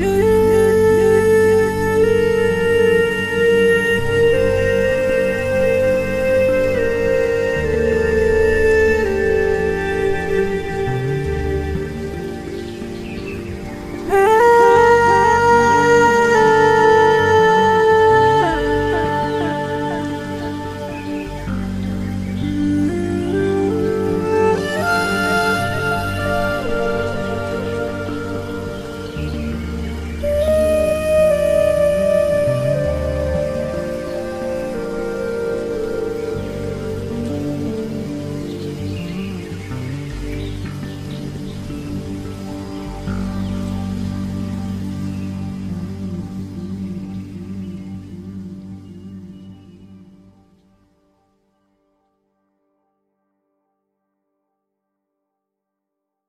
you